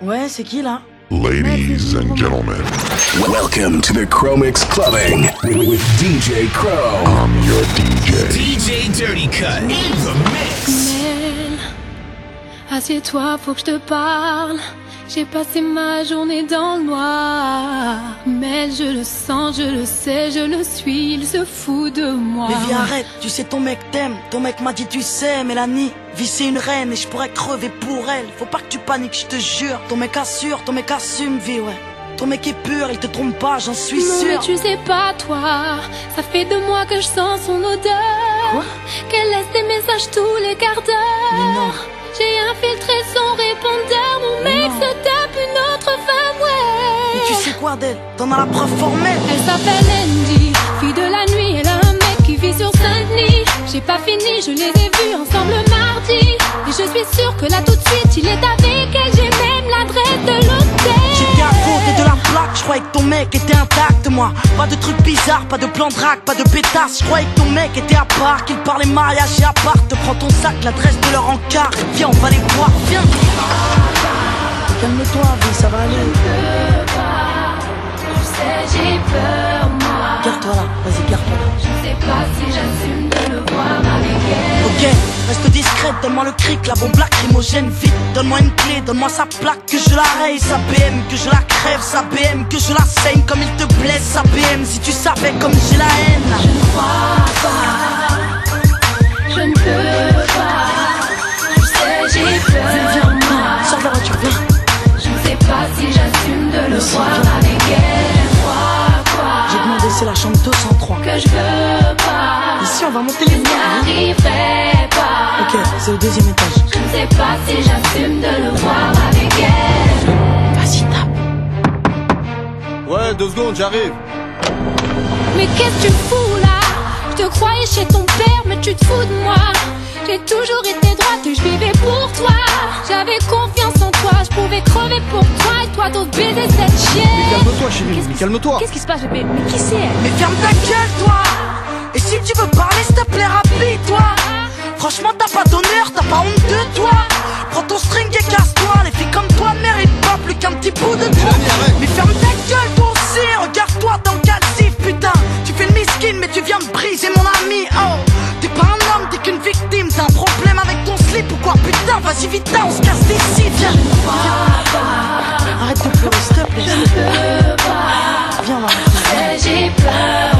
Ouais, c'est qui là Ladies and gentlemen, Welcome to the Chromix Clubbing with, with DJ Crow. I'm your DJ. DJ Dirty Cut in the mix. Mel, assieds-toi, faut que je te parle. J'ai passé ma journée dans le noir. Mais je le sens, je le sais, je le suis, il se fout de moi. Mais viens arrête, tu sais ton mec t'aime, ton mec m'a dit tu sais Mélanie, vie c'est une reine et je pourrais crever pour elle. Faut pas que tu paniques, je te jure. Ton mec assure, ton mec assume, vie ouais. Ton mec est pur, il te trompe pas, j'en suis Non, mais sûr. tu sais pas, toi. Ça fait deux mois que je sens son odeur. Quoi? Qu'elle laisse des messages tous les quarts Mais non. J'ai infiltré son répondeur. Mon mec non. se tape une autre femme, ouais. Mais tu sais quoi d'elle T'en as la preuve formelle. Elle s'appelle Andy, fille de la nuit, elle a un mec qui vit sur Saint-Denis. J'ai pas fini, je les ai vus ensemble mardi. Et je suis sûre que là tout de suite, il est avec elle. J'ai même l'adresse de l'hôtel. De la plaque, je croyais que ton mec était intact moi Pas de trucs bizarres, pas de plan de pas de pétasse Je croyais que ton mec était à part, qu'il parlait mariage et à part Te prends ton sac, l'adresse de leur encart et viens on va les voir, viens Calme-toi vie, ça va aller. Tu sais, j'ai peur, moi. Garde-toi là, vas-y garde-toi là Je sais pas si j'assume de le voir avec elle. Ok, reste discrète, donne-moi le cric, la bombe lacrymogène vite. Donne-moi une clé, donne-moi sa plaque, que je la raye Sa BM, que je la crève, sa BM, que je la saigne Comme il te blesse, sa BM, si tu savais comme j'ai la haine. Je ne crois pas. Je ne peux pas. Tu sais, j'ai peur, Viens, moi. sors de la voiture, viens. Je ne sais pas si j'assume de le voir avec elle. J'ai demandé, c'est la chambre 203 que je veux on va monter les Je voies hein. n'arriverai pas. Ok, c'est au deuxième étage Je ne sais pas si j'assume de le voir avec elle. Vas-y, tape Ouais, deux secondes, j'arrive. Mais qu'est-ce que tu fous là? Je te croyais chez ton père, mais tu te fous de moi. J'ai toujours été droite et je vivais pour toi. J'avais confiance en toi, je pouvais crever pour toi et toi d'autres baiser cette chienne. Calme-toi, chérie, mais calme-toi. Qu'est-ce qui se passe? Mais, mais qui c'est elle? Mais ferme ta gueule, toi Et si tu veux parler, s'il te plaît, rapide-toi Franchement, t'as pas d'honneur, t'as pas honte de toi. Prends ton string et casse-toi. Les filles comme toi ne méritent pas plus qu'un petit bout de toi. Mais ferme ta gueule, toi aussi. Regarde-toi dans le calcif, putain. Tu fais le miskin, mais tu viens de briser mon ami. Oh. T'es pas un homme, t'es qu'une victime. T'as un problème avec ton slip ou quoi Putain, vas-y vite, on se casse d'ici, viens. Arrête de pleurer, s'il te plaît. Viens, Eh, J'ai peur,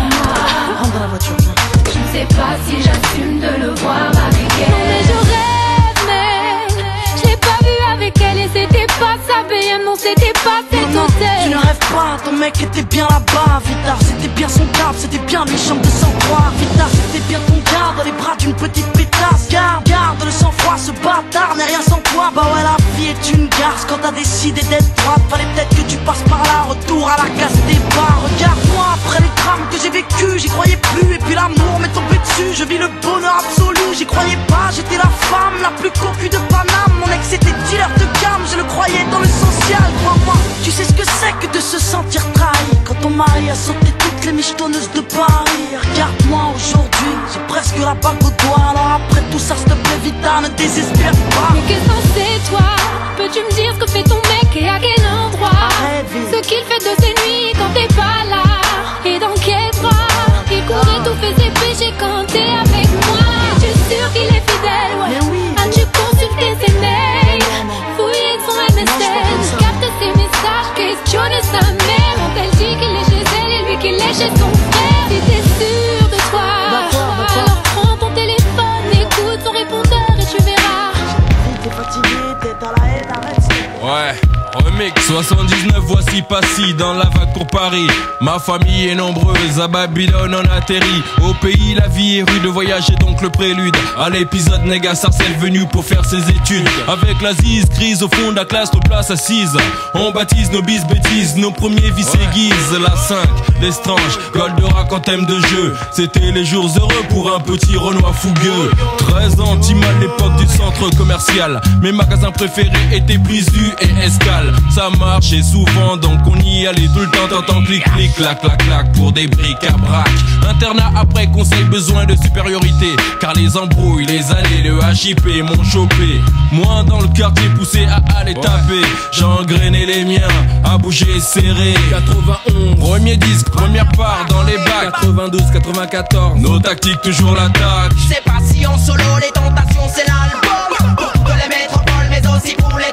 sais pas si j'assume de le voir avec elle. Non, mais je rêve, mais je l'ai pas vu avec elle. Et c'était pas sa BM, non, c'était pas cet Non, non, tu ne rêves pas, ton mec était bien là-bas Vita, c'était bien son cap, c'était bien chambre de sang-froid Vita, c'était bien ton dans les bras d'une petite pétasse. Garde, garde le sang-froid, ce bâtard n'est rien sans toi. Bah ouais, la vie est une garce. Quand t'as décidé d'être droite Fallait peut-être que tu passes par là, retour à la casse des bars. Regarde-moi après les drames que j'ai vécu, j'y croyais plus Et puis l'amour m'est tombé dessus, je vis le bonheur absolu. J'y croyais pas, j'étais la femme la plus cocu de Paname. Mon ex était dealer de gamme, je le croyais dans le social Crois-moi, tu sais ce que c'est que de se sentir trahi. Quand ton mari a sauté les michetonneuses de Paris Regarde-moi aujourd'hui, j'ai presque la bague au doigt Alors après tout ça, s'il te plaît, Vita, ne désespère pas. Mais qu'est-ce que c'est toi? Peux-tu me dire ce que fait ton mec et à quel endroit? Arrête. Ce qu'il fait de ses nuits quand t'es pas là. Et dans quel bras? Il courait tous ses péchés quand t'es avec 79, voici Passy dans la vague pour Paris. Ma famille est nombreuse, à Babylone on atterrit. Au pays, la vie est rude, voyage est donc le prélude. À l'épisode, Néga Sarcelle venu pour faire ses études. Avec la zise, crise au fond de la classe, nos places assises. On baptise nos bis bêtises, nos premiers vices aiguisent. La 5, l'estrange, Goldorak en thème de jeu. C'était les jours heureux pour un petit Renoir fougueux. 13 ans, à l'époque du centre commercial. Mes magasins préférés étaient Blizu et Escal. local. Ça marchait souvent, donc on y allait tout le temps. T'entends clic, clic, clac, clac, clac pour des briques à brac. Internat après conseil, besoin de supériorité. Car les embrouilles, les années, le HIP m'ont chopé. Moi dans le quartier poussé à aller taper. J'ai engrainé les miens, à bouger serré. 91, premier disque, première part dans les bacs. 92, 94, nos tactiques toujours l'attaque. C'est pas si en solo, les tentations c'est l'album. Pour toutes les métropoles, mais aussi pour les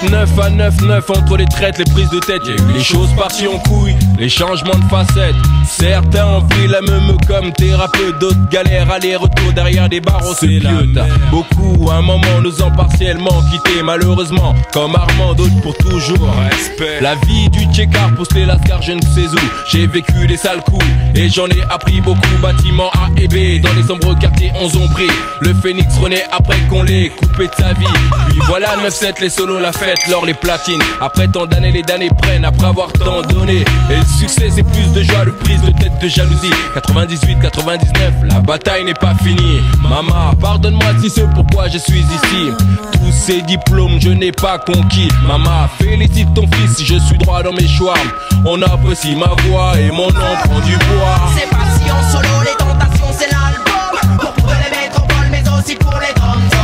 7 9 à 9 9 entre les traites, les prises de tête, eu les choses parties en couilles, les changements de facettes. Certains pris la même comme thérapeute, d'autres galèrent aller-retour derrière des barres, on se piote. Beaucoup à un moment nous ont partiellement quittés, malheureusement, comme Armand, d'autres pour toujours. Respect. La vie du tchécard pousse les lascars, je ne sais où. J'ai vécu des sales coups et j'en ai appris beaucoup. Bâtiments A et B, dans les sombres quartiers on zombris. Le phénix renaît après qu'on l'ait coupé de sa vie. Puis voilà 9-7, les solos, la fête, l'or, les platines. Après tant d'années, les damnés prennent après avoir tant donné. Et le succès, c'est plus de joie, le prise de tête de jalousie. 98, 99, la bataille n'est pas finie. Maman, pardonne-moi si c'est pourquoi je suis ici. Tous ces diplômes, je n'ai pas conquis. Maman, félicite ton fils, je suis droit dans mes choix. On apprécie ma voix et mon nom prend du bois. C'est pas si en solo, les tentations c'est l'album. Pour les métropoles, mais aussi pour les dom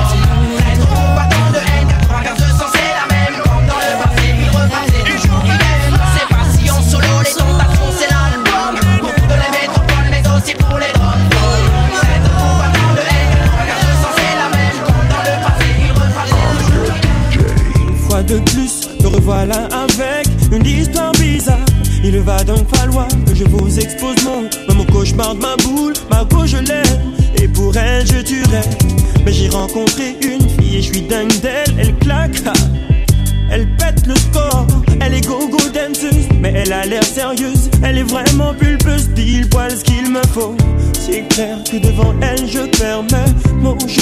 de plus, me revoilà avec une histoire bizarre. Il va donc falloir que je vous expose mon, mon cauchemar de ma boule, ma go je l'aime, et pour elle je tuerais. Mais j'ai rencontré une fille et je suis dingue d'elle, elle claque. Elle pète le score, elle est go-go danseuse, mais elle a l'air sérieuse, elle est vraiment pulpeuse, pile poil ce qu'il me faut. C'est clair que devant elle je perds, mais mon je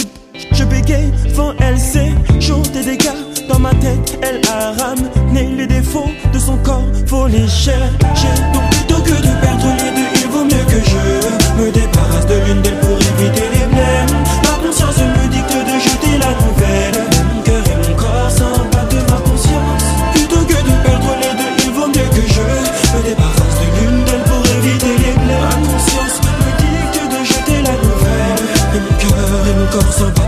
je bégaye devant elle, c'est chaud des dégâts dans ma tête. Elle a ramené les défauts de son corps, faut les chercher. Donc plutôt que de perdre les deux, il vaut mieux que je me débarrasse de l'une d'elles pour éviter les blèmes. Ma conscience me dicte de jeter la nouvelle. Mon cœur et mon corps s'en battent de ma conscience. Plutôt que de perdre les deux, il vaut mieux que je me débarrasse de l'une d'elles pour éviter les blèmes. Ma conscience me dicte de jeter la nouvelle. Et mon cœur et mon corps s'en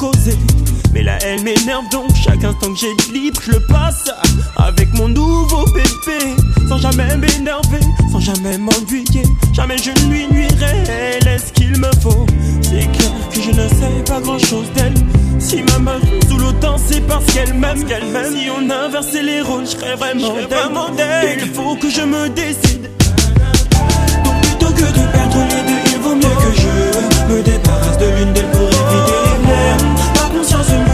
causer. Mais là elle m'énerve donc chaque instant que j'ai de libre, je le passe avec mon nouveau bébé sans jamais m'énerver, sans jamais m'ennuyer. Jamais je ne lui nuirai, elle est ce qu'il me faut. C'est clair que je ne sais pas grand chose d'elle. Si ma meuf sous l'autant, c'est parce qu'elle m'aime, qu'elle m'aime. Si on inversait les rôles, je serais vraiment, vraiment d'elle. Il faut que je me décide. Donc plutôt que de perdre les deux, il vaut mieux que je me débarrasse de l'une d'elles pour éviter conscience me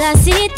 filles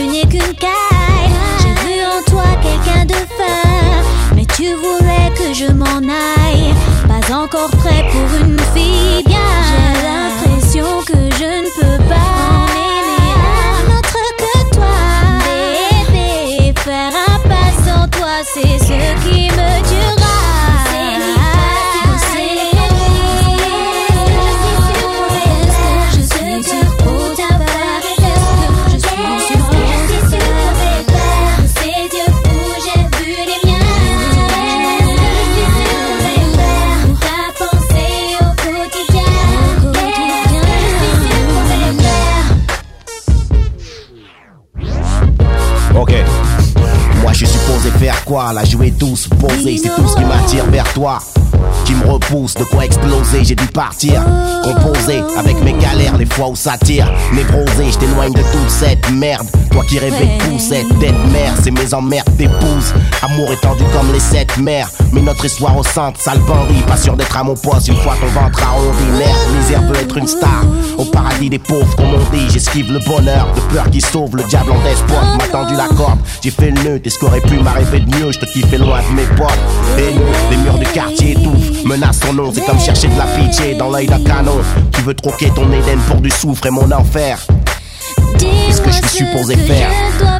tu n'es qu'une caille. J'ai vu en toi quelqu'un de fin. Mais tu voulais que je m'en aille. Pas encore prêt pour une fille bien. C'est tout ce qui m'attire vers toi. Qui me repousse, de quoi exploser, j'ai dû partir. Composer avec mes galères, les fois où ça tire. Névrosé, je t'éloigne de toute cette merde. Toi qui rêvais de pousser, d'être mère, c'est mes emmerdes d'épouse. Amour étendu comme les sept mers. Mais notre histoire au centre, sale. Pas sûr d'être à mon poste une fois ton ventre arrondi. Merde, misère peut être une star. Au paradis des pauvres, comme on dit, j'esquive le bonheur. De peur qui sauve le diable en espoir. M'a tendu la corde, j'ai fait le nœud. T'es ce qu'aurait pu m'arriver de mieux, je te kiffais loin de mes potes. Et nous, les murs du quartier étouffent. Menace ton nom, c'est comme chercher de la pitié dans l'œil d'un canon. Tu veux troquer ton Éden pour du soufre et mon enfer. Qu'est-ce que je suis supposé faire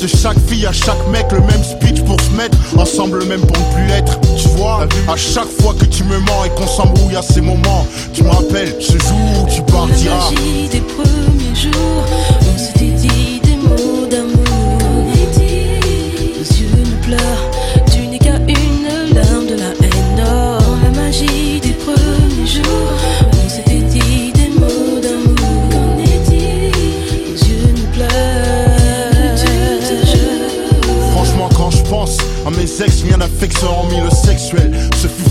de chaque fille à chaque mec, le même speech pour se mettre ensemble, même pour ne plus être. Tu vois, à chaque fois que tu me mens et qu'on s'embrouille à ces moments, tu me rappelles ce jour où tu partiras. La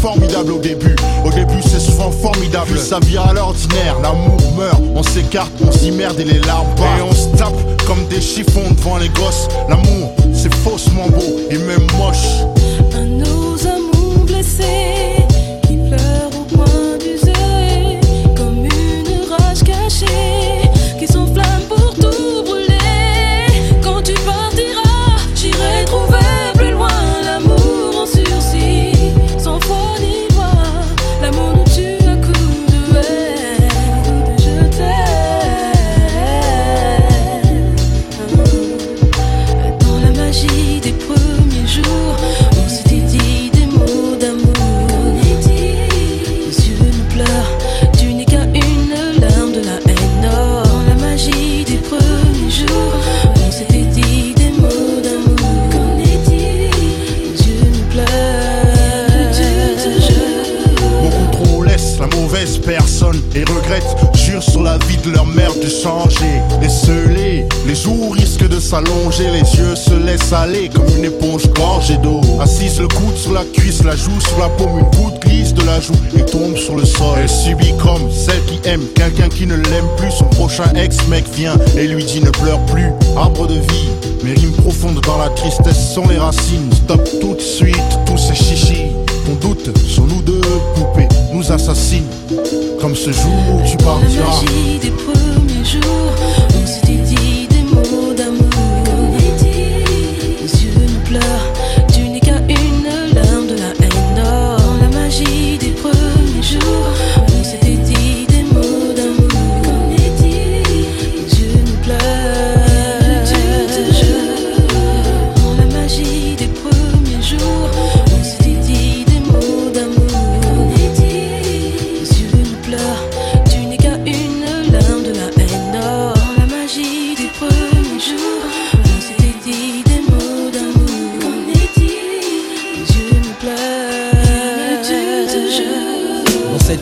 formidable au début, au début c'est souvent formidable. Puis ça vire à l'ordinaire, l'amour meurt, on s'écarte, on s'y-merde et les larmes partent. Et on se tape comme des chiffons devant les gosses. L'amour, c'est faussement beau et même moche. Prochain ex-mec vient et lui dit ne pleure plus. Arbre de vie, mes rimes profondes dans la tristesse sont les racines. Stop tout de suite tous ces chichis. Ton doute sur nous deux poupées nous assassine comme ce jour où tu partiras. La des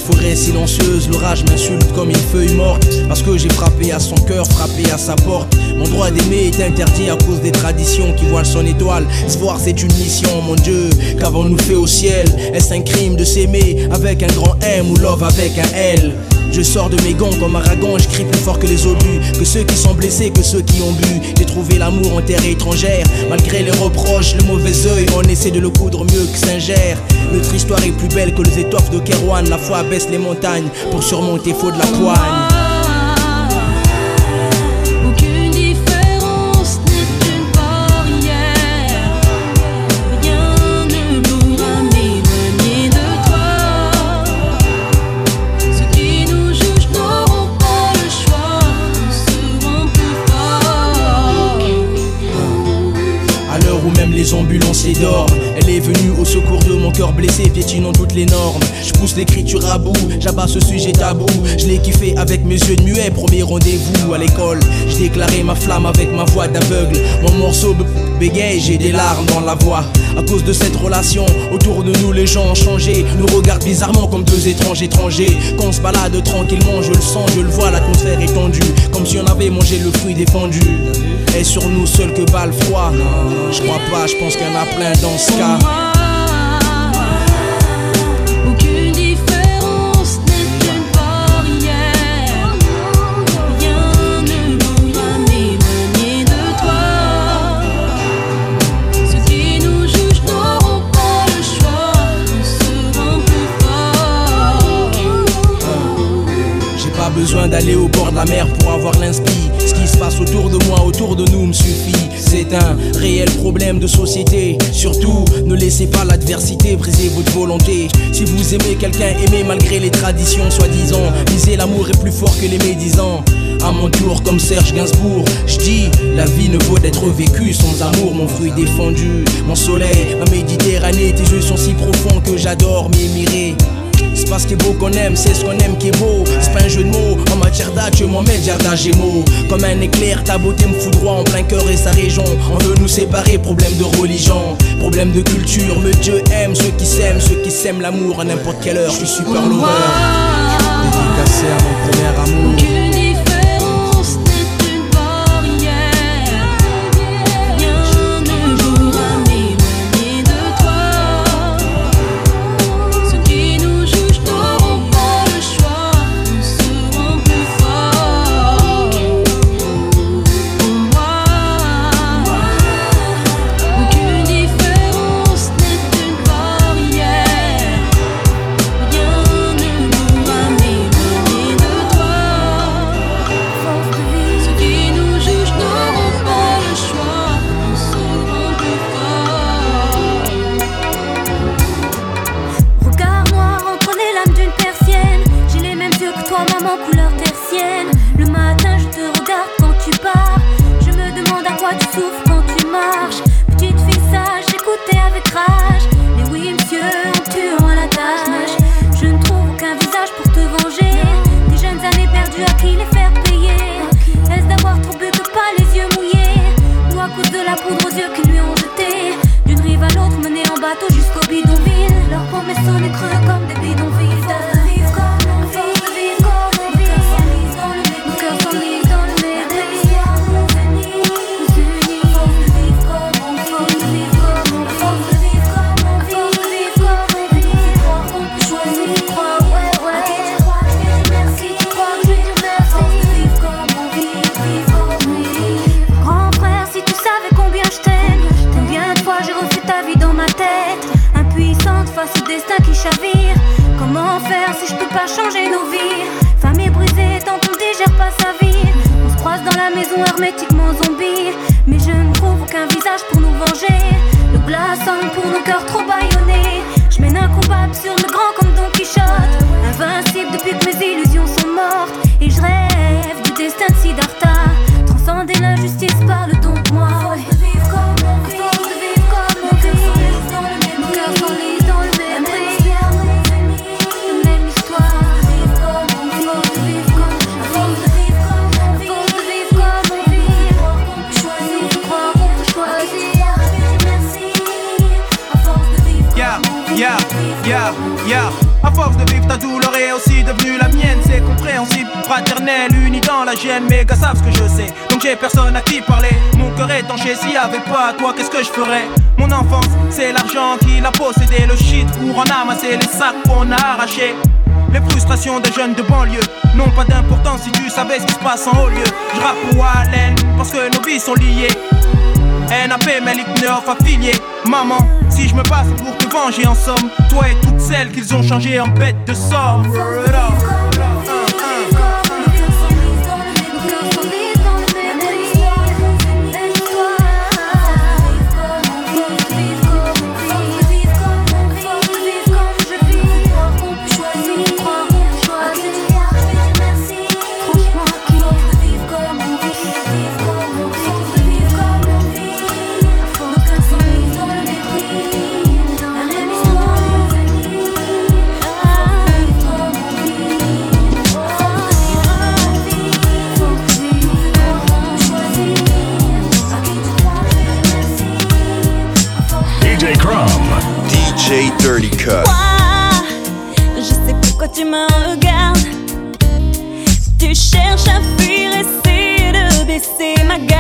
forêt silencieuse, l'orage m'insulte comme une feuille morte. Parce que j'ai frappé à son cœur, frappé à sa porte. Mon droit d'aimer est interdit à cause des traditions qui voilent son étoile. Se voir, c'est une mission, mon Dieu. Qu'avons-nous fait au ciel? Est-ce un crime de s'aimer avec un grand M ou love avec un L? Je sors de mes gonds comme Aragon, je crie plus fort que les obus, que ceux qui sont blessés, que ceux qui ont bu. J'ai trouvé l'amour en terre étrangère, malgré les reproches, le mauvais œil, on essaie de le coudre mieux que Saint-Ger. Notre histoire est plus belle que les étoffes de Kerouan, la foi baisse les montagnes pour surmonter faux de la poigne. Elle est venue au secours de mon cœur blessé, piétinant toutes les normes. Je pousse l'écriture à bout, j'abats ce sujet tabou. Je l'ai kiffé avec mes yeux de muet, premier rendez-vous à l'école. J'ai déclaré ma flamme avec ma voix d'aveugle. Mon morceau bégaye, j'ai des larmes dans la voix. À cause de cette relation, autour de nous les gens ont changé. Nous regardent bizarrement comme deux étranges étrangers. Quand on se balade tranquillement, je le sens, je le vois, l'atmosphère est tendue. Comme si on avait mangé le fruit défendu. Et sur nous seuls que va le je crois pas, je pense qu'il y en a plein dans ce cas. Aucune différence n'est une barrière. Rien ne nous va de toi. Ceux qui nous jugent n'auront pas le choix, nous serons plus forts. J'ai pas besoin d'aller au bord de la mer pour avoir l'inspiration autour de moi, autour de nous me suffit. C'est un réel problème de société. Surtout, ne laissez pas l'adversité briser votre volonté. Si vous aimez quelqu'un, aimez malgré les traditions soi-disant. Visez l'amour est plus fort que les médisants. À mon tour, comme Serge Gainsbourg, je dis la vie ne vaut d'être vécue sans amour. Mon fruit défendu, mon soleil, ma Méditerranée. Tes yeux sont si profonds que j'adore m'émirer. C'est pas ce qui est beau qu'on aime, c'est ce qu'on aime qui est beau. C'est pas un jeu de mots, en matière d'âge, je m'en mets le jardin gémeaux. Comme un éclair, ta beauté me foudroie en plein cœur et sa région. On veut nous séparer, problème de religion, problème de culture. Mais Dieu aime ceux qui s'aiment, ceux qui s'aiment l'amour à n'importe quelle heure. Je suis super lover. Dédicacé à mon premier amour. Maison hermétiquement zombie, mais je ne trouve aucun visage pour nous venger. Le glaçant pour nos cœurs trop bâillonnés. Je mène un combat absurde, grand comme Don Quichotte. Invincible depuis que mes illusions sont mortes. Et je rêve du destin de Siddhartha. Transcender l'injustice yeah. À force de vivre ta douleur est aussi devenue la mienne. C'est compréhensible, fraternel, uni dans la gêne. Mais gars savent ce que je sais, donc j'ai personne à qui parler. Mon cœur est tanché, s'il y avait pas toi, qu'est-ce que je ferais? Mon enfance, c'est l'argent qui l'a possédé. Le shit pour en amasser les sacs qu'on a arrachés. Les frustrations des jeunes de banlieue n'ont pas d'importance si tu savais ce qui se passe en haut lieu. Je rappe pour Allen parce que nos vies sont liées. NAP, Melik Neuf affilié. Maman, si je me passe pour venger en somme, toi et toutes celles qu'ils ont changées en bêtes de somme. Dirty. Je sais pourquoi tu me regardes. Tu cherches à fuir, essayer de baisser ma garde.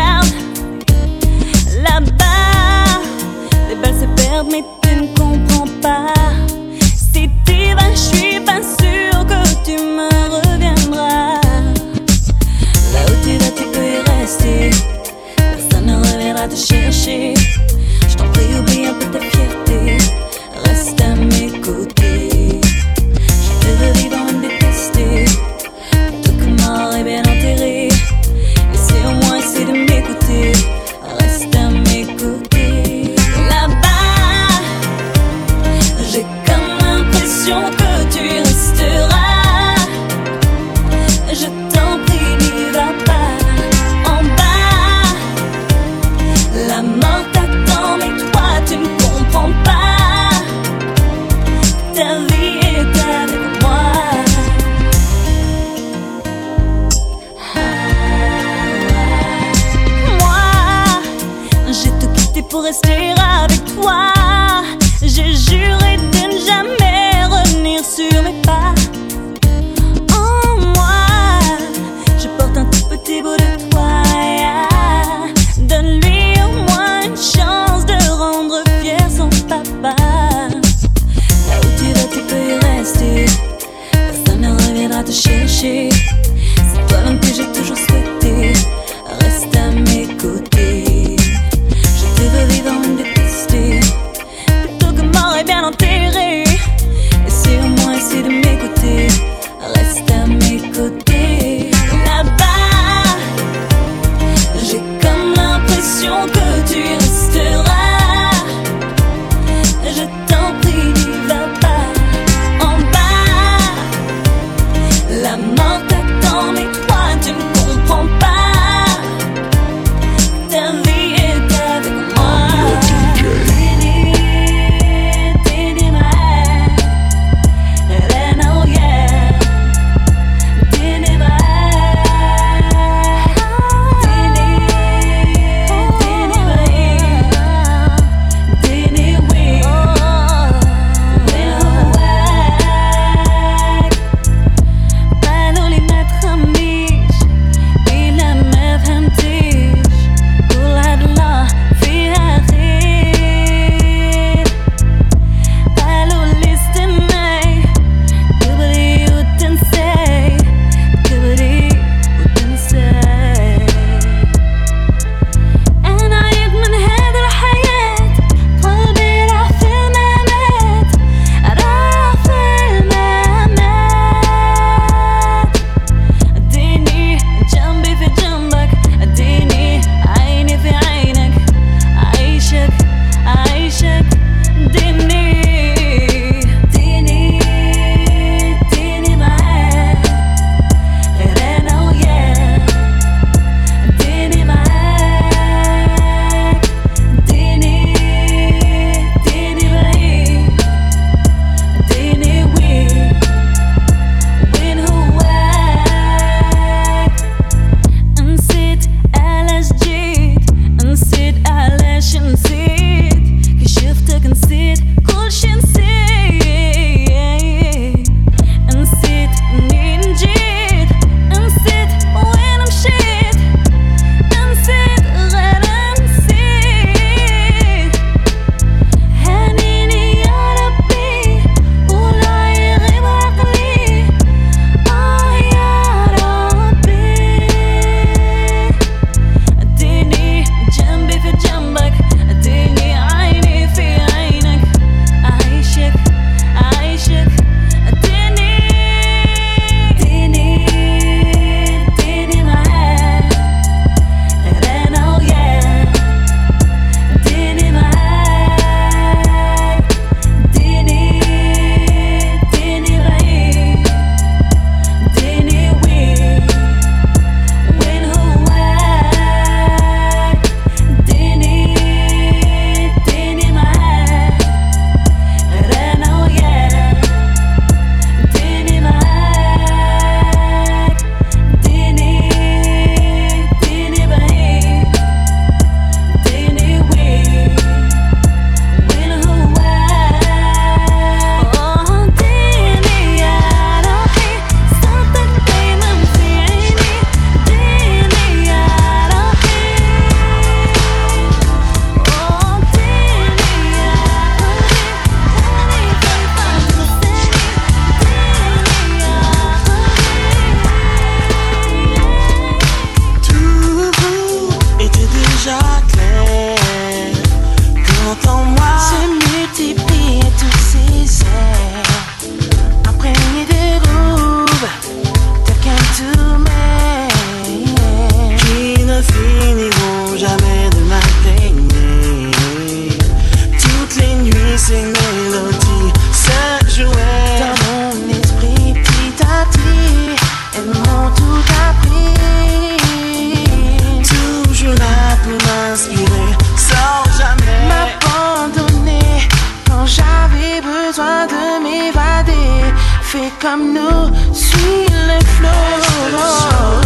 besoin de m'évader. Fais comme nous, suis le flot.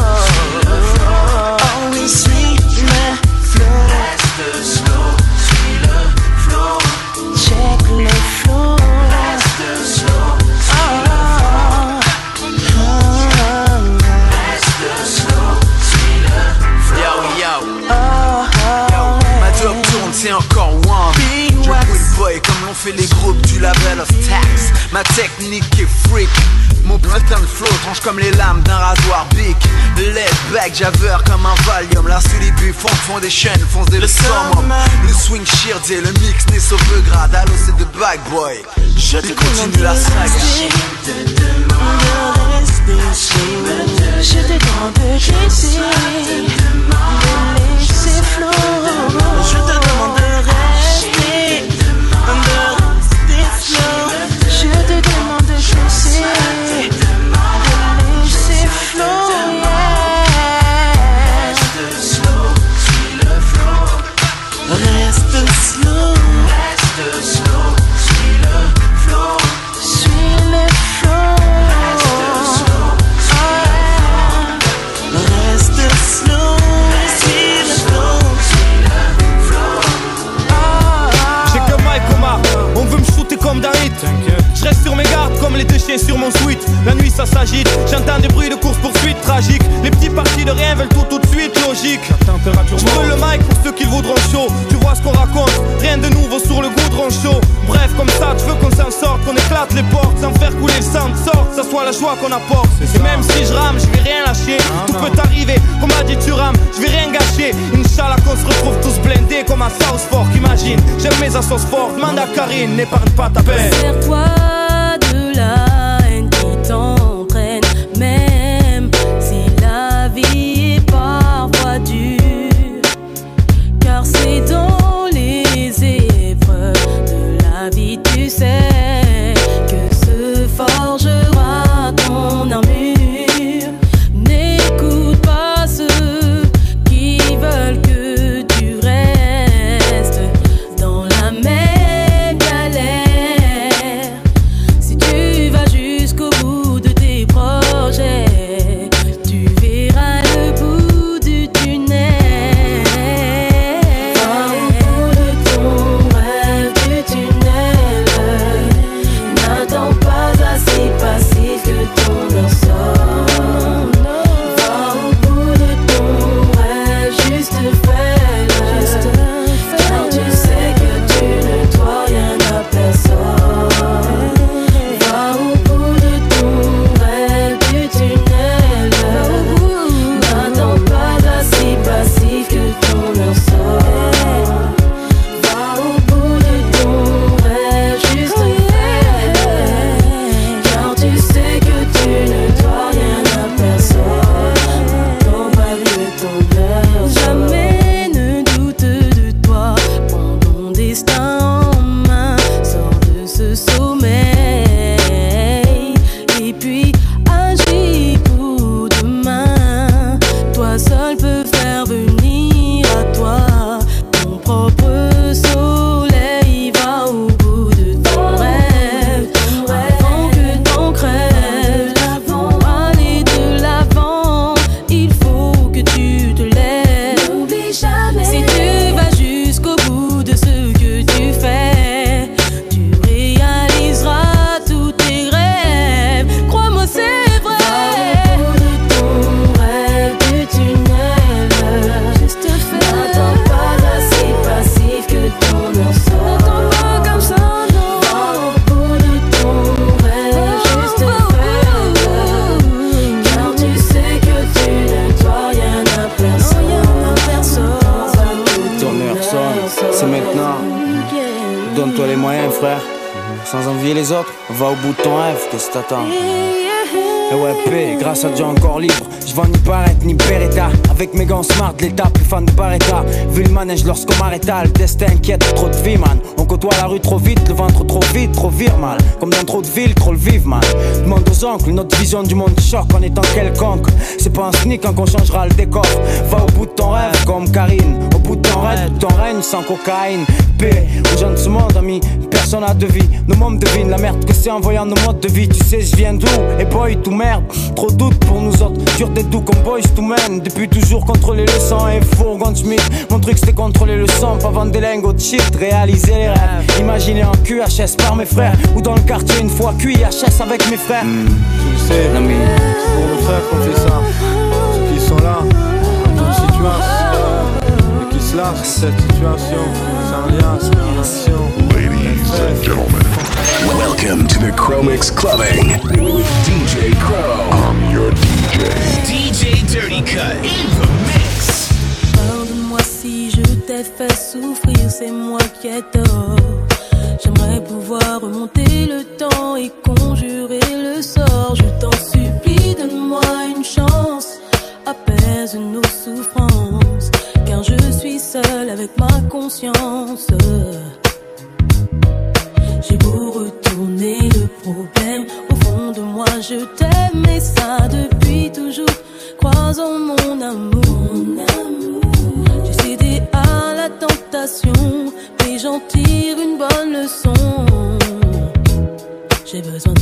Ma technique est freak. Mon putain de flow tranche comme les lames d'un rasoir big. Let back, javeur comme un Valium. La les fond foundation, fonce des le summum. Le swing sheer, et le mix n'est sauve grade. Allo, c'est de bag boy. Je te continue la saga. Je te demande de rester Je te demande de laisser De laisser flow Je te demande s'agite, j'entends des bruits de course poursuite tragique. Les petits partis de rien veulent tout tout de suite logique. Je brûle le mic pour ceux qui le voudront chaud. Tu vois ce qu'on raconte, rien de nouveau sur le goudron chaud. Bref comme ça tu veux qu'on s'en sorte, qu'on éclate les portes Sans faire couler le sang de sorte, ça soit la joie qu'on apporte. Et même si je rame, je vais rien lâcher. Tout peut arriver, comme a dit tu rames, je vais rien gâcher. Inch'Allah qu'on se retrouve tous blindés comme à South Fork. Imagine, j'aime mes assos fortes, demande à Karine, n'épargne pas ta peine de? Eh ouais, paix, grâce à Dieu encore libre. Je vends ni paraître ni Beretta. Avec mes gants smart, l'état plus fan de Barretta. Vu le manège lorsqu'on m'arrêta, le destin inquiète, trop de vie, man. On côtoie la rue trop vite, le ventre trop vite, trop vire mal. Comme dans trop de villes, trop le vive, man. Demande aux oncles. Notre vision du monde choque en étant quelconque. C'est pas un sneak hein, qu'on changera le décor. Va au bout de ton rêve comme Karine. Au bout de ton rêve, ton règne sans cocaïne. Paix aux gens de ce monde, ami? Personne n'a de vie. Nos membres devinent la merde que c'est en voyant nos modes de vie. Tu sais, je viens d'où Et boy, tout merde. Trop doute pour nous autres. Dur d'être doux comme boys to men. Depuis toujours contrôler le sang et fourgon de Schmidt. Mon truc c'était contrôler le sang, pas vendre des lingots de shit. Réaliser les rêves. Imaginer en QHS par mes frères. Ou dans le quartier une fois QIHS avec mes frères. Hmm. Tu le sais, l'ami. C'est pour nos frères qu'on fait ça. Ceux qui sont là, dans une situation. Et qui se lâchent cette situation. Sans lien, sans action. Ladies and gentlemen, Welcome to the Chromix Clubbing with DJ Crow. I'm your DJ. DJ Dirty Cut in the mix. Pardonne-moi si je t'ai fait souffrir, c'est moi qui ai tort. J'aimerais pouvoir remonter le temps et conjurer le sort. Je t'en supplie, donne-moi une chance, apaise nos souffrances. Car je suis seule avec ma conscience. J'ai beau retourner le problème, au fond de moi je t'aime et ça depuis toujours. Croisons mon amour, j'ai cédé à la tentation, mais j'en tire une bonne leçon. J'ai besoin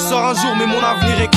je sors un jour, mais mon avenir est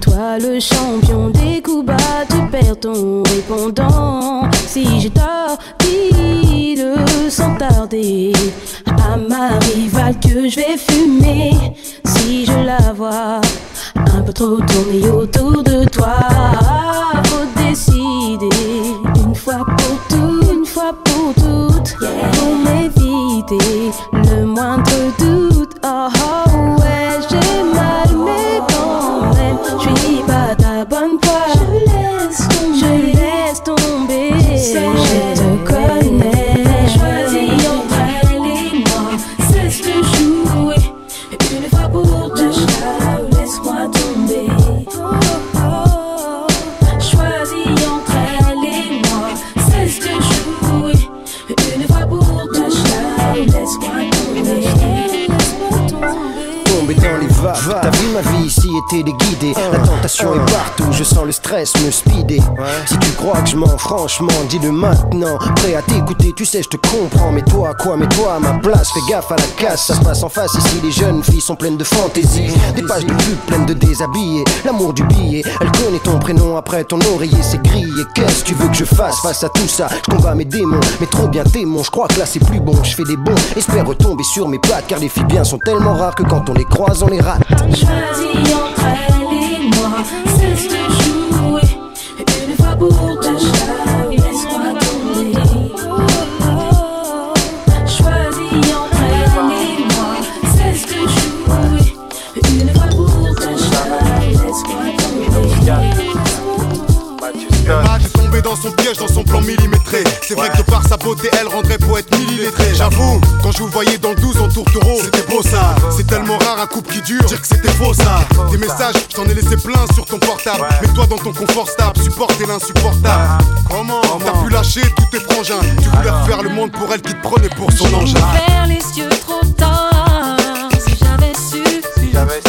Toi, le champion des coups bas, tu perds ton répondant. Si j'ai tort, dis-le sans tarder. À ma rivale que je vais fumer. Si je la vois un peu trop tourner tu sais je te comprends Mais toi quoi, mais toi à ma place Fais gaffe à la casse, ça se passe en face ici Les jeunes filles sont pleines de fantaisie Des pages de pub pleines de déshabillés L'amour du billet, elle connaît ton prénom Après ton oreiller c'est grillé Qu'est-ce que tu veux que je fasse face à tout ça Je combats mes démons, mais trop bien témoin Je crois que là c'est plus bon, je fais des bons Espère retomber sur mes pattes Car les filles bien sont tellement rares que quand on les croise on les rate. Choisis entre elle et moi, de Emma est tombée dans son piège, dans son plan millimétré. C'est vrai que de par sa beauté, elle rendrait poète millimétré. J'avoue, quand je vous voyais dans le 12 en tourtereau, c'était beau ça. C'est tellement rare un couple qui dure, dire que c'était faux ça. Tes messages, je t'en ai laissé plein sur ton portable. Mais toi dans ton confort stable, supporter l'insupportable. Comment T'as pu lâcher tous tes frangins? Tu voulais refaire le monde pour elle qui te prenait pour son engin. Ouvert les yeux trop tard. Si j'avais su, je n'aurais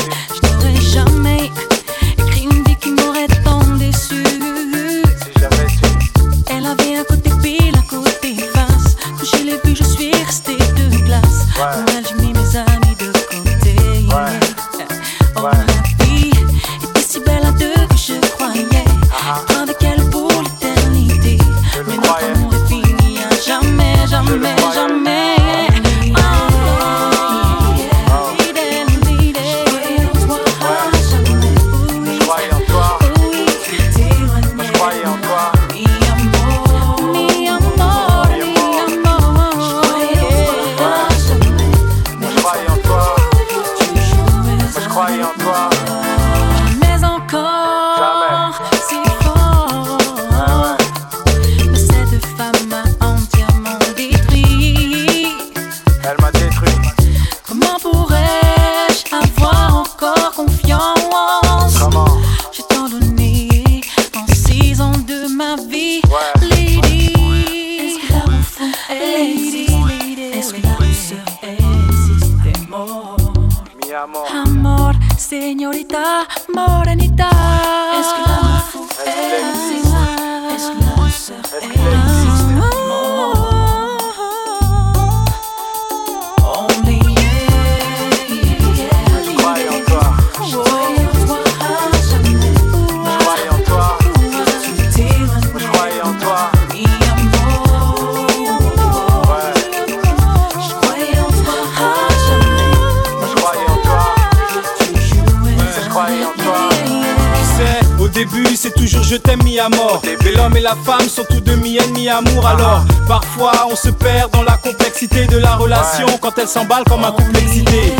je t'aime mis à mort. Mais l'homme et la femme sont tous deux mi-ennemis amour alors. Parfois on se perd dans la complexité de la relation quand elle s'emballe comme un complexité.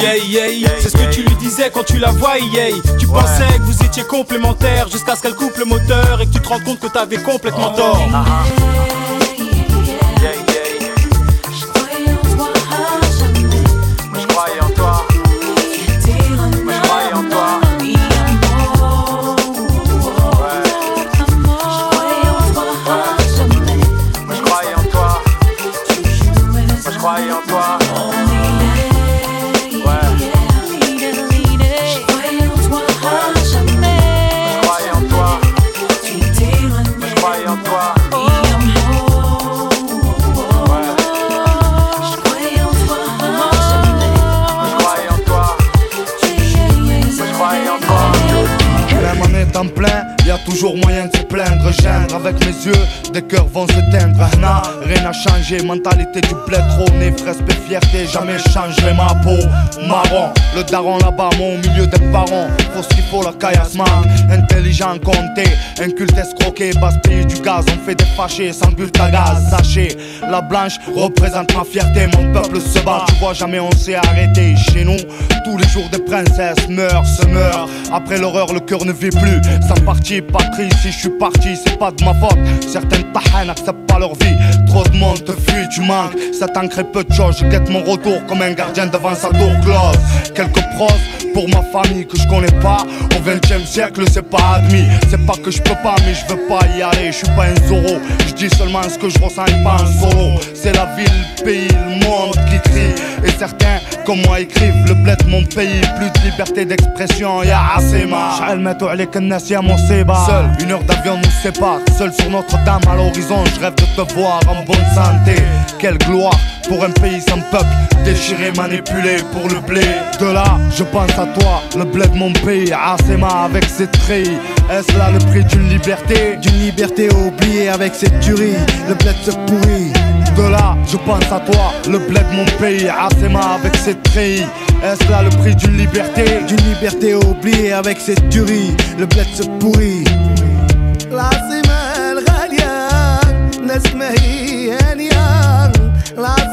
Yeah, yeah, c'est ce que tu lui disais quand tu la voyais. Tu pensais que vous étiez complémentaires jusqu'à ce qu'elle coupe le moteur et que tu te rendes compte que t'avais complètement tort. Je des cœurs. Nah, changé, mentalité du bled fraise et fierté. Jamais changerai ma peau. Marron, le daron là-bas, mon milieu des parents. Faut ce qu'il faut, la caillasse. Intelligent, compté, inculte, escroqué, basse du gaz. On fait des fâchés sans but à gaz. Sachez, la blanche représente ma fierté. Mon peuple se bat, tu vois, jamais on s'est arrêté. Chez nous, tous les jours des princesses meurent, se meurent. Après l'horreur, le cœur ne vit plus. Sans parti, patrie, si je suis parti, c'est pas de ma faute. Certaines tahans n'acceptent pas leur vie. Trop de monde te fuit, tu manques. Ça t'ancre peu de choses. Je guette mon retour comme un gardien devant sa tour close. Quelques pros pour ma famille que je connais pas. Au 20 e siècle, c'est pas admis. C'est pas que je peux pas, mais je veux pas y aller. Je suis pas un Zoro. Je dis seulement ce que je ressens et pas un solo. C'est la ville, le pays, le monde qui crie. Et certains, comme moi, écrivent le bled mon pays. Plus de liberté d'expression, y'a assez marre. شعل ماتوا عليك الناس يا مصيبة Seul, une heure d'avion nous sépare Seul sur Notre-Dame à l'horizon Je rêve de te voir en bonne santé Quelle gloire pour un pays sans peuple Déchiré, manipulé pour le blé De là, je pense à toi Le bled de mon pays, Asema avec ses treillis Est-ce là le prix d'une liberté D'une liberté oubliée avec cette tuerie Le bled se pourrit de là, je pense à toi, le bled de mon pays, Asema avec ses treillis. Est-ce là le prix d'une liberté D'une liberté oubliée avec cette tuerie Le bled se pourrit العاصمة الغالية ناس ما هي هانية العاصمة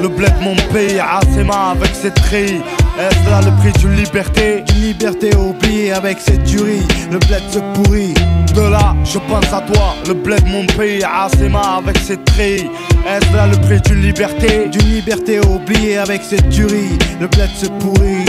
Le bled mon pays, Asema avec ses treillis. Est-ce là le prix d'une liberté? D'une liberté oubliée avec cette tuerie. Le bled se pourrit. De là, je pense à toi, le bled mon pays, Asema avec ses treillis. Est-ce là le prix d'une liberté? D'une liberté oubliée avec cette tuerie. Le bled se pourrit.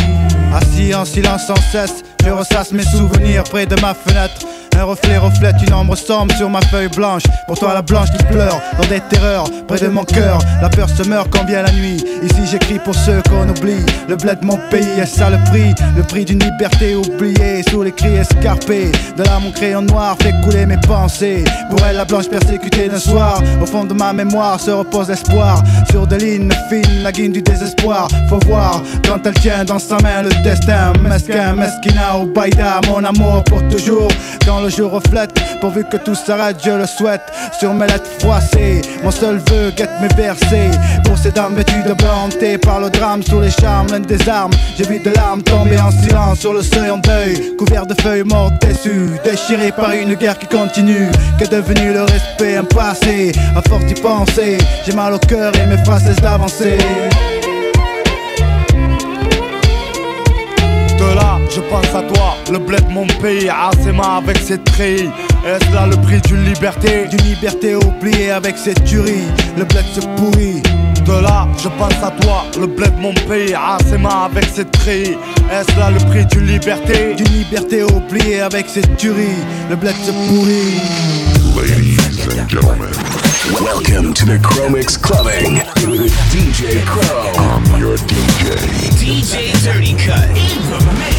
Assis en silence sans cesse Je ressasse mes souvenirs près de ma fenêtre un reflet reflète une ombre sombre sur ma feuille blanche. Pour toi, la blanche qui pleure dans des terreurs près de mon cœur. La peur se meurt quand vient la nuit. Ici, j'écris pour ceux qu'on oublie. Le bled de mon pays, est ça le prix Le prix d'une liberté oubliée sous les cris escarpés. De là, mon crayon noir fait couler mes pensées. Pour elle, la blanche persécutée d'un soir. Au fond de ma mémoire se repose l'espoir. Sur des lignes fines, la guine du désespoir. Faut voir quand elle tient dans sa main le destin. Mesquin, mesquina ou baïda, mon amour pour toujours. Jour reflète, pourvu que tout s'arrête, je le souhaite. Sur mes lettres froissées, mon seul vœu guette mes versets. Pour ces dames vêtues de blanc, par le drame sous les charmes, l'un des armes. J'ai vu de larmes tomber en silence sur le seuil en deuil. Couvert de feuilles mortes déçues, déchiré par une guerre qui continue. Qu'est devenu le respect, un passé, à force d'y penser. J'ai mal au cœur et mes phrases cessent d'avancer. Je pense à toi, le bled de mon pays, Asema avec ses treillis. Est-ce là le prix d'une liberté? D'une liberté oubliée avec cette tuerie, le bled se pourrit. De là, je pense à toi, le bled de mon pays, Asema avec ses treillis. Est-ce là le prix d'une liberté? D'une liberté oubliée avec cette tuerie, le bled se pourrit. Ladies and gentlemen. Welcome to the Chromix Clubbing with DJ Crow. I'm your DJ. DJ Dirty Cut in the mix.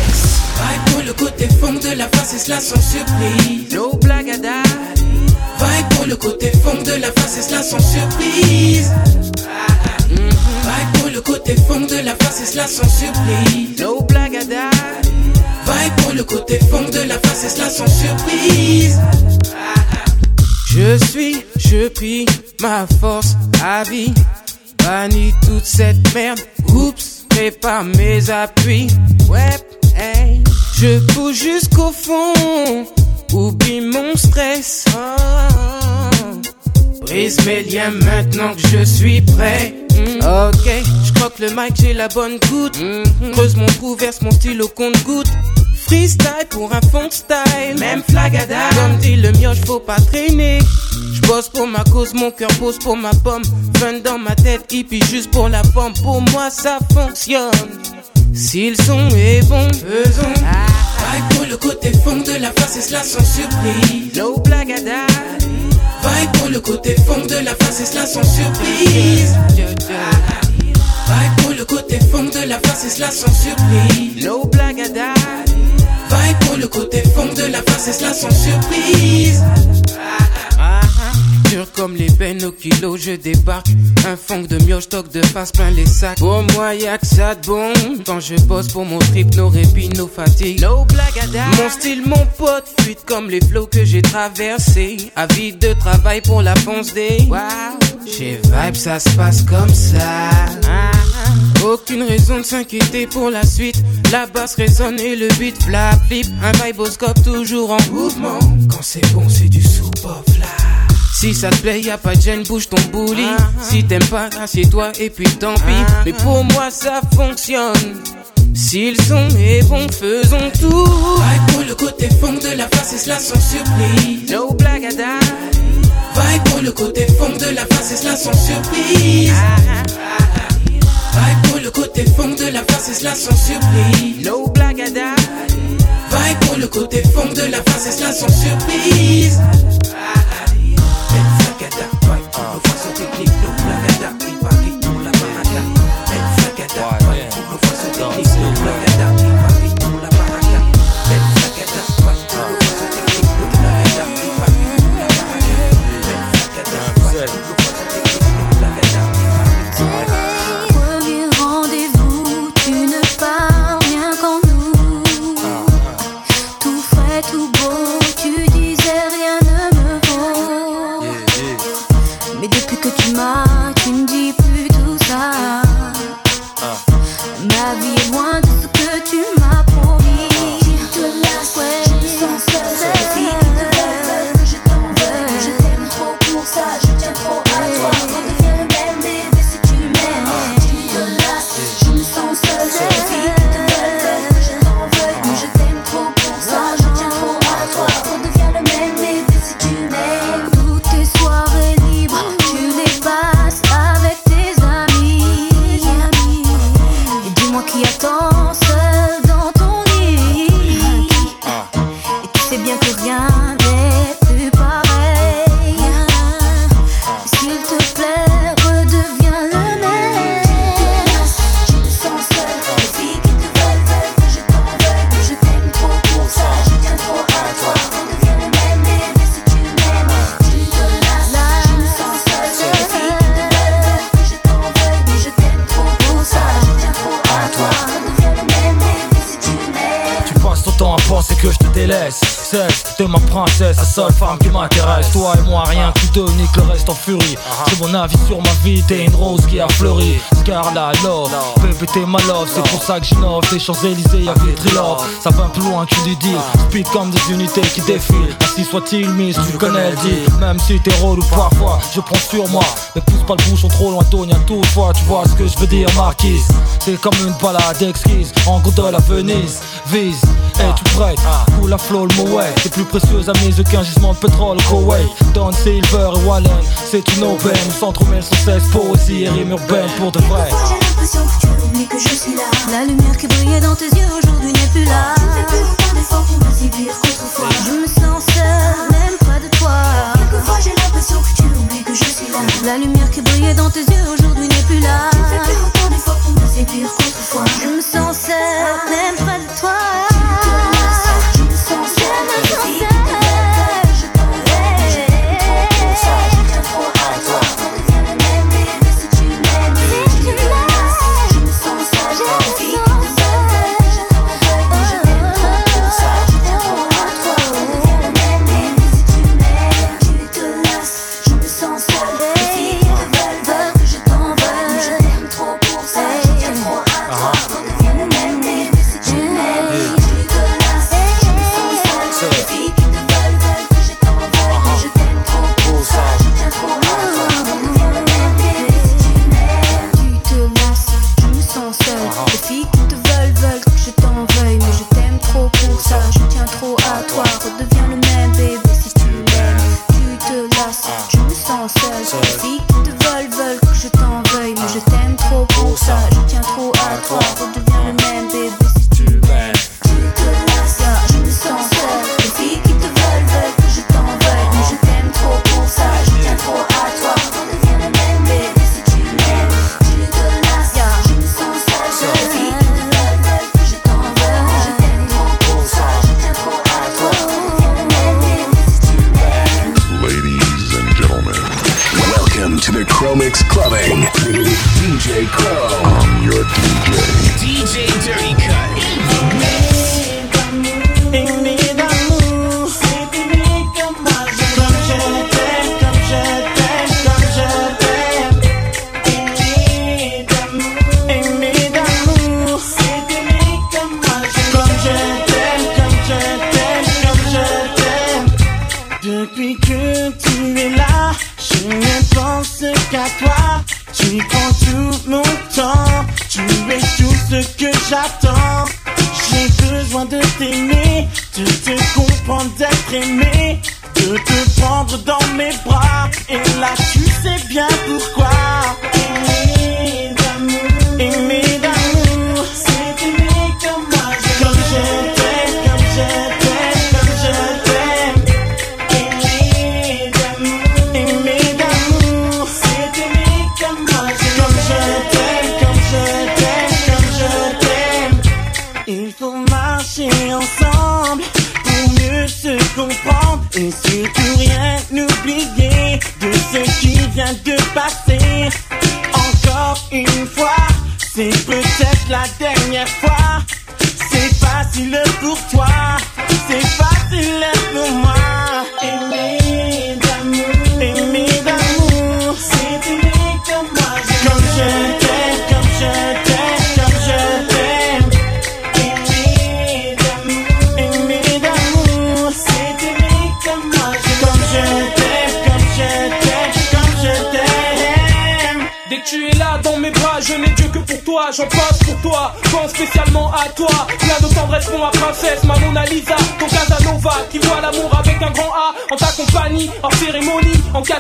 Le côté fond de la face et cela sans surprise. No date. Vibe pour le côté fond de la face et cela sans surprise. Vibe pour le côté fond de la face et cela sans surprise. No date. Vibe pour le côté fond de la face et cela sans surprise. Je suis, je prie ma force à vie. Bannis toute cette merde. Oups, prépare mes appuis. Ouais, hey. Je pousse jusqu'au fond. Oublie mon stress. Oh. Brise mes liens maintenant que je suis prêt. Mm. Ok, je croque le mic, j'ai la bonne goutte. Creuse mon trou, verse mon stylo compte goutte. Freestyle pour un fond style, même flagada. Comme dit le mioche, faut pas traîner. Je bosse pour ma cause, mon cœur pose pour ma pomme. Fun dans ma tête, hippie juste pour la pomme. Pour moi, ça fonctionne. Si le son est bon, faisons. Vibe pour le côté fond de la face et cela sans surprise. No blagada. Vibe pour le côté fond de la face et cela sans surprise. Vibe pour le côté fond de la face et cela sans surprise. No blagada. Vibe pour le côté fond de la face et cela sans surprise. Dur comme les peines au kilo, je débarque. Un fond de mioche, stock de face plein les sacs. Pour moi, y'a que ça de bon. Quand je bosse pour mon trip, nos répits, nos fatigues. No blagada. Mon style, mon pote, fuite comme les flots que j'ai traversés. Avis de travail pour la fonce des. Wow. Chez Vibe, ça se passe comme ça. Aucune raison de s'inquiéter pour la suite. La basse résonne et le beat flap flip. Un viboscope toujours en mouvement. Quand c'est bon, c'est du sous-pop là. Si ça te plaît, y a pas de gêne, bouge ton bouli. Si t'aimes pas, assieds-toi et puis tant pis. Mais pour moi, ça fonctionne. Si le son est bon, faisons tout. Vibe pour le côté fond de la face et cela sans surprise. No blagada. Vibe pour le côté fond de la face et cela sans surprise. Vibe pour le côté fond de la face et cela sans surprise. No blagada. Vibe pour le côté fond de la face et cela sans surprise. Rose qui a fleuri. Scarla, love, bébé t'es ma love C'est pour ça que j'innove, des Champs-Élysées y'a Vitry love Ça va plus loin du deal, speed comme des unités qui défilent. Ainsi soit-il, miss, tu connais le deal Même si t'es relou parfois, je prends sur moi. Ne pousse pas le bouchon trop loin, Tonya, toutefois Tu vois ce que je veux dire, marquise? C'est comme une balade exquise, en gondole à Venise. Vise, est tout prête ah. Pour la flow, le Moway C'est plus précieux à mise qu'un gisement de pétrole. Koway Don Silver et Wallen C'est une aubaine. Centre mêle sans cesse Poésie et rime urbaine pour de vrai. J'ai l'impression que tu oublies que je suis là. La lumière qui brillait dans tes yeux aujourd'hui n'est plus là. Tu fais plus autant d'efforts pour me séduire qu'autrefois. Je me sens seule, même pas de toi. Quelquefois j'ai l'impression que tu oublies que je suis là. La lumière qui brillait dans tes yeux aujourd'hui n'est plus là. Tu fais plus autant d'efforts pour me séduire qu'autrefois. Je me sens seule, même pas de toi. me prends tout mon temps, tu es tout ce que j'attends. J'ai besoin de t'aimer, de te comprendre, d'être aimé.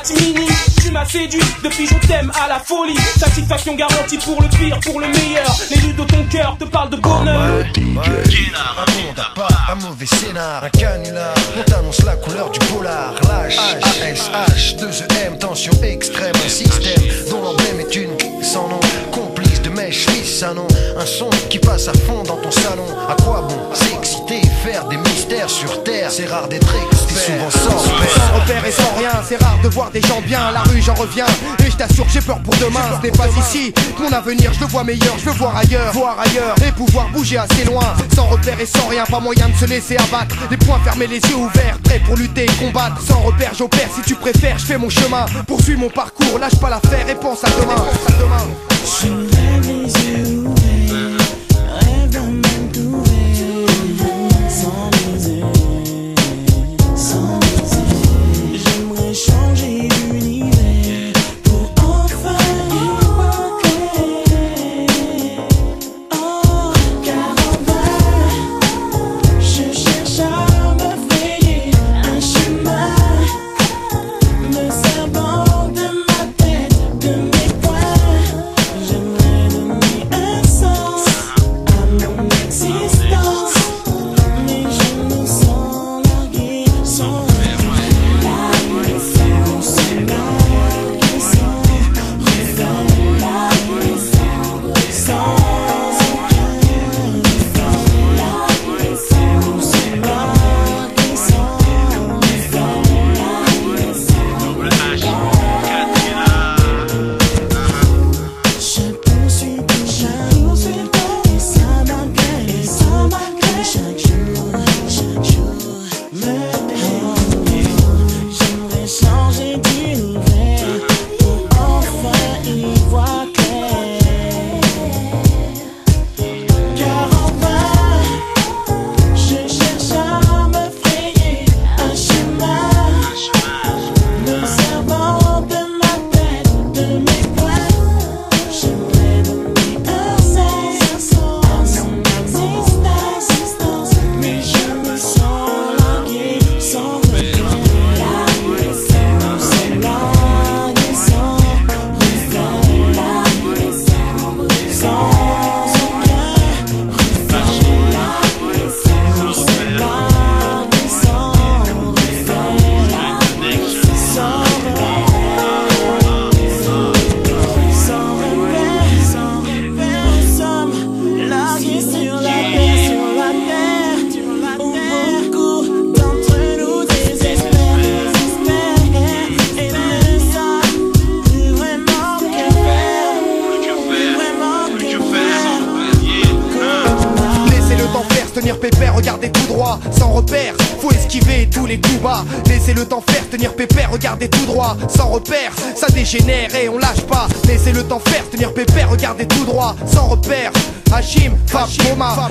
Tu m'as séduit, depuis je t'aime à la folie. Satisfaction garantie pour le pire, pour le meilleur. L'élu de ton cœur te parle de bonheur. Un monde bah, à part, un mauvais scénar, un canular. On t'annonce la couleur du polar. Lâche, ASH, 2EM, tension extrême. Un système dont l'emblème est une sans nom. Complice de mèche, fils, un nom. Un son qui passe à fond dans ton salon. À quoi bon s'exciter? faire des mystères sur terre. C'est rare d'être expert. souvent sans repère. et sans rien, c'est rare de voir des gens bien. La rue, j'en reviens. Et je t'assure, j'ai peur pour demain. Ce n'est pas ici. Mon avenir, je le vois meilleur. Je veux voir ailleurs, voir ailleurs. Et pouvoir bouger assez loin. Sans repère et sans rien, pas moyen de se laisser abattre. Les poings fermés, les yeux ouverts. Prêt pour lutter et combattre. Sans repère, j'opère. Si tu préfères, je fais mon chemin. Poursuis mon parcours, lâche pas l'affaire et pense à demain. Pense à demain.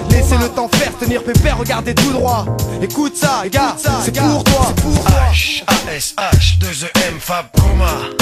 Laissez le temps faire, tenir pépère, regardez tout droit. Écoute ça, gars, c'est pour toi. H-A-S-H, 2-E-M, Fab Coma